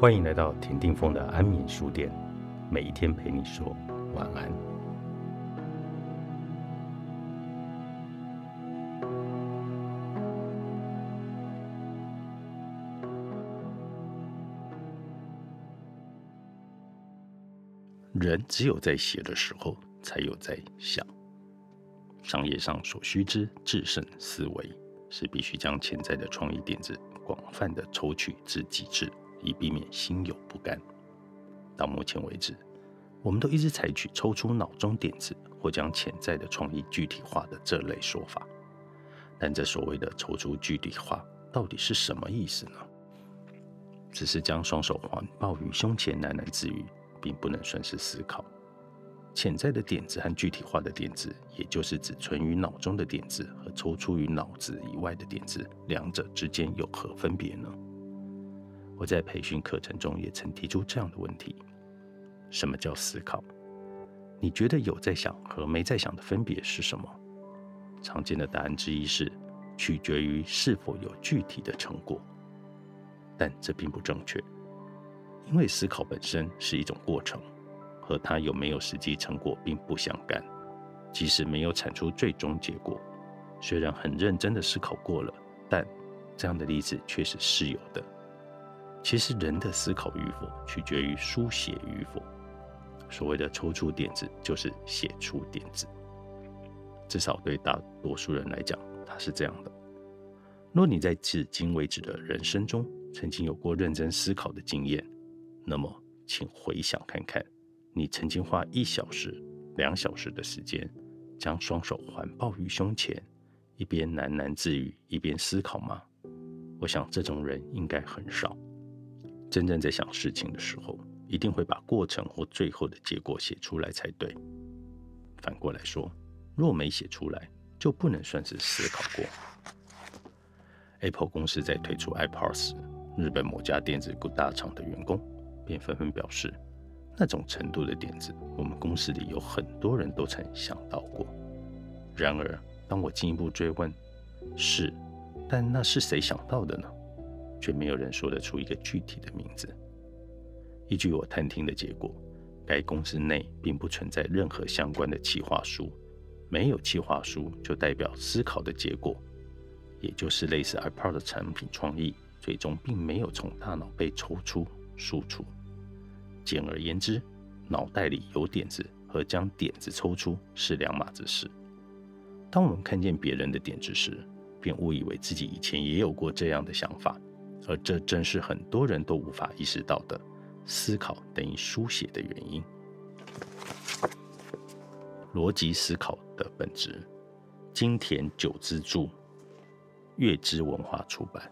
欢迎来到田定峰的安眠书店，每一天陪你说晚安。人只有在写的时候，才有在想。商业上所需之制胜思维，是必须将潜在的创意点子广泛的抽取至极致。以避免心有不甘。到目前为止，我们都一直采取抽出脑中点子或将潜在的创意具体化的这类说法。但这所谓的抽出具体化，到底是什么意思呢？只是将双手环抱于胸前喃喃自语，并不能算是思考。潜在的点子和具体化的点子，也就是指存于脑中的点子和抽出于脑子以外的点子，两者之间有何分别呢？我在培训课程中也曾提出这样的问题：什么叫思考？你觉得有在想和没在想的分别是什么？常见的答案之一是取决于是否有具体的成果，但这并不正确，因为思考本身是一种过程，和它有没有实际成果并不相干。即使没有产出最终结果，虽然很认真的思考过了，但这样的例子确实是有的。其实，人的思考与否取决于书写与否。所谓的抽出点子，就是写出点子。至少对大多数人来讲，它是这样的。若你在至今为止的人生中曾经有过认真思考的经验，那么请回想看看，你曾经花一小时、两小时的时间，将双手环抱于胸前，一边喃喃自语，一边思考吗？我想，这种人应该很少。真正在想事情的时候，一定会把过程或最后的结果写出来才对。反过来说，若没写出来，就不能算是思考过。Apple 公司在推出 iPod 时，日本某家电子大厂的员工便纷纷表示，那种程度的点子，我们公司里有很多人都曾想到过。然而，当我进一步追问，是，但那是谁想到的呢？却没有人说得出一个具体的名字。依据我探听的结果，该公司内并不存在任何相关的企划书。没有企划书，就代表思考的结果，也就是类似 iPod 的产品创意，最终并没有从大脑被抽出输出。简而言之，脑袋里有点子和将点子抽出是两码子事。当我们看见别人的点子时，便误以为自己以前也有过这样的想法。而这正是很多人都无法意识到的，思考等于书写的原因。逻辑思考的本质，金田久之助，月之文化出版。